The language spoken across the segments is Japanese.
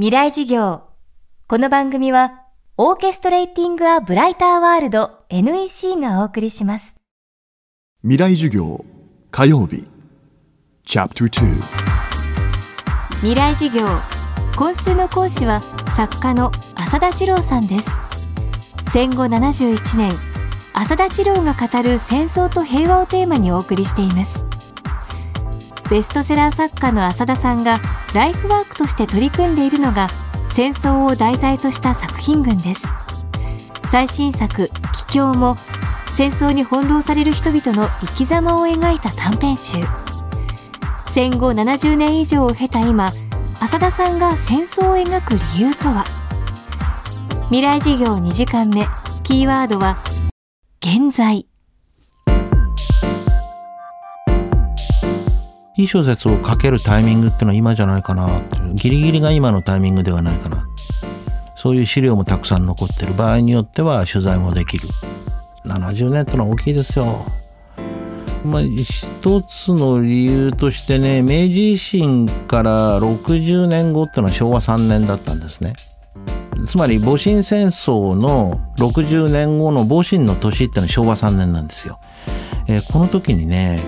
未来事業。この番組はオーケストレーティング・ア・ブライター・ワールド NEC がお送りします。未来授業火曜日。チャプター未来事業。今週の講師は作家の浅田次郎さんです。戦後71年浅田次郎が語る戦争と平和をテーマにお送りしています。ベストセラー作家の浅田さんがライフワークとして取り組んでいるのが戦争を題材とした作品群です。最新作「帰郷」も戦争に翻弄される人々の生き様を描いた短編集。戦後70年以上を経た今浅田さんが戦争を描く理由とは？未来事業2時間目キーワードは現在。いい小説を書けるタイミングってのは今じゃないかなギリギリが今のタイミングではないかな。そういう資料もたくさん残ってる場合によっては取材もできる。70年ってのは大きいですよ。まあ、一つの理由としてね明治維新から60年後ってのは昭和3年だったんですね。つまり戊辰戦争の60年後の戊辰の年ってのは昭和3年なんですよ、えー、この時にね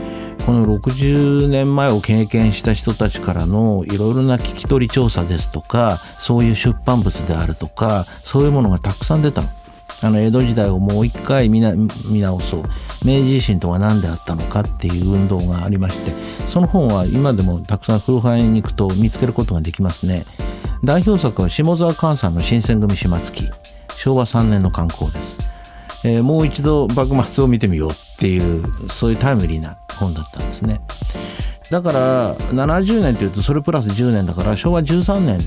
この60年前を経験した人たちからのいろいろな聞き取り調査ですとかそういう出版物であるとかそういうものがたくさん出たの。あの江戸時代をもう一回見直そう。明治維新とは何であったのかっていう運動がありましてその本は今でもたくさん古本屋に行くと見つけることができますね。代表作は下沢寛さんの新選組始末記。昭和3年の観光です、えー、もう一度幕末を見てみようっていうそういうタイムリーな本だったんですね。だから70年というとそれプラス10年だから昭和13年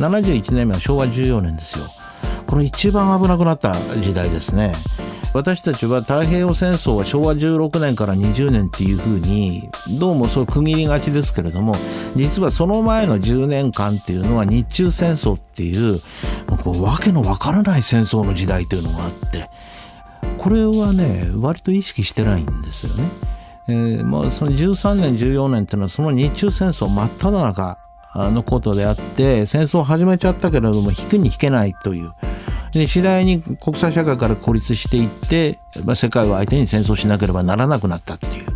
71年目は昭和14年ですよ。これ一番危なくなった時代ですね。私たちは太平洋戦争は昭和16年から20年っていうふうにどうもそう区切りがちですけれども実はその前の10年間っていうのは日中戦争っていうこうわけのわからない戦争の時代というのがあってこれはね割と意識してないんですよね。えー、まあ、その13年14年っていうのはその日中戦争真っ只中のことであって戦争を始めちゃったけれども引くに引けないというで次第に国際社会から孤立していって、まあ、世界を相手に戦争しなければならなくなったっていう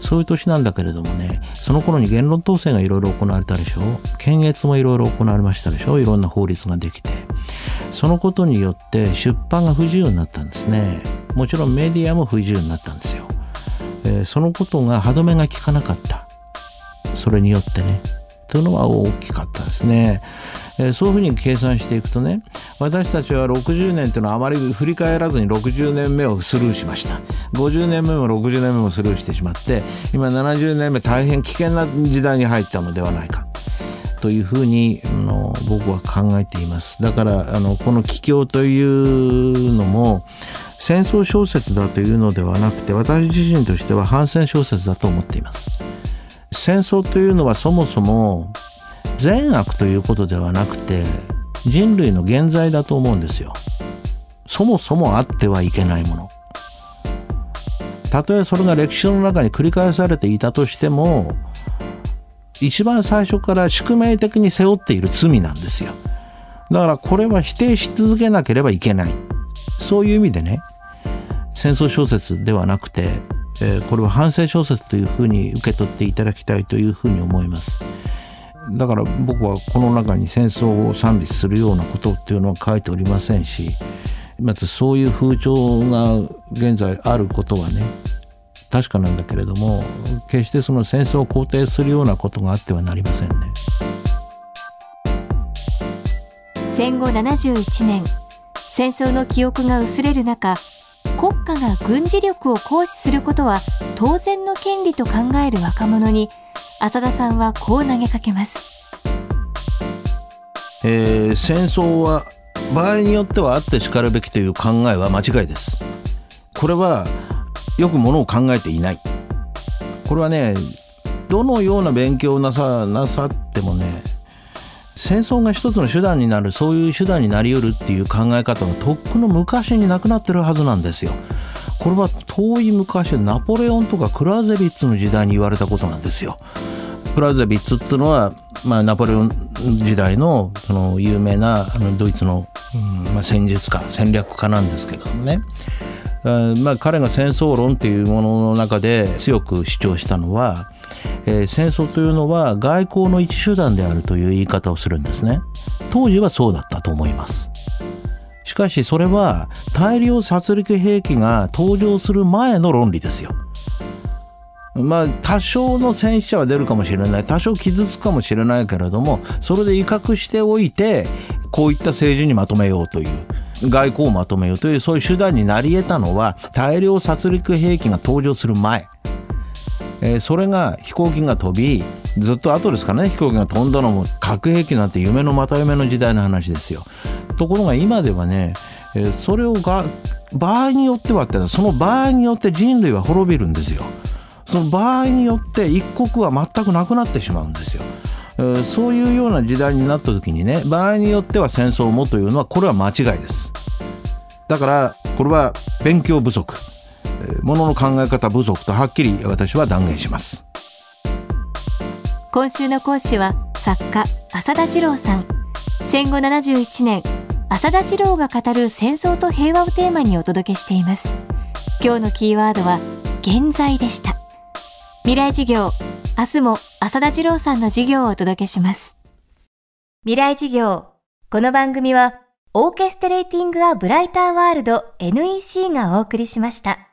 そういう年なんだけれどもねその頃に言論統制がいろいろ行われたでしょ検閲もいろいろ行われましたでしょいろんな法律ができて。そのことによって出版が不自由になったんですね。もちろんメディアも不自由になったんですよ、えー、そのことが歯止めが効かなかった。それによってね。というのは大きかったですね。えー、そういうふうに計算していくとね私たちは60年っていうのはあまり振り返らずに60年目をスルーしました。50年目も60年目もスルーしてしまって今70年目大変危険な時代に入ったのではないか。というふうにあの僕は考えています。だからあのこの帰郷というのも戦争小説だというのではなくて私自身としては反戦小説だと思っています。戦争というのはそもそも善悪ということではなくて人類の現在だと思うんですよ。そもそもあってはいけないもの。たとえそれが歴史の中に繰り返されていたとしても一番最初から宿命的に背負っている罪なんですよ。だからこれは否定し続けなければいけない。そういう意味でね戦争小説ではなくてえー、これは反省小説というふうに受け取っていただきたいというふうに思います。だから僕はこの中に戦争を賛美するようなことっていうのは書いておりませんしまたそういう風潮が現在あることはね確かなんだけれども決してその戦争を肯定するようなことがあってはなりませんね戦後71年戦争の記憶が薄れる中国家が軍事力を行使することは当然の権利と考える若者に浅田さんはこう投げかけます、えー、戦争は場合によってはあってしかるべきという考えは間違いです。これはよくものを考えていない。これはねどのような勉強をなさなさってもね戦争が一つの手段になるそういう手段になりうるっていう考え方はとっくの昔になくなってるはずなんですよ。これは遠い昔ナポレオンとかクラーゼビッツの時代に言われたことなんですよ。クラゼビッツっていうのは、まあ、ナポレオン時代のその有名なあのドイツの、うんまあ、戦術家戦略家なんですけどもねまあ、彼が戦争論っていうものの中で強く主張したのは、えー、戦争というのは外交の一手段であるという言い方をするんですね。当時はそうだったと思います。しかしそれは大量殺戮兵器が登場する前の論理ですよ。まあ多少の戦死者は出るかもしれない。多少傷つくかもしれないけれどもそれで威嚇しておいてこういった政治にまとめようという外交をまとめようというそういう手段になり得たのは大量殺戮兵器が登場する前、えー、それが飛行機が飛びずっと後ですかね。飛行機が飛んだのも核兵器なんて夢のまた夢の時代の話ですよ。ところが今ではね、えー、それをが場合によってはってその場合によって人類は滅びるんですよ。その場合によって一国は全くなくなってしまうんですよ。そういうような時代になった時にね場合によっては戦争もというのはこれは間違いです。だからこれは勉強不足。ものの考え方不足とはっきり私は断言します今週の講師は作家浅田次郎さん戦後71年浅田次郎が語る戦争と平和をテーマにお届けしています今日のキーワードは現在でした未来授業明日も浅田次郎さんの授業をお届けします。未来授業。この番組は、オーケストレーティング・ア・ブライター・ワールド NEC がお送りしました。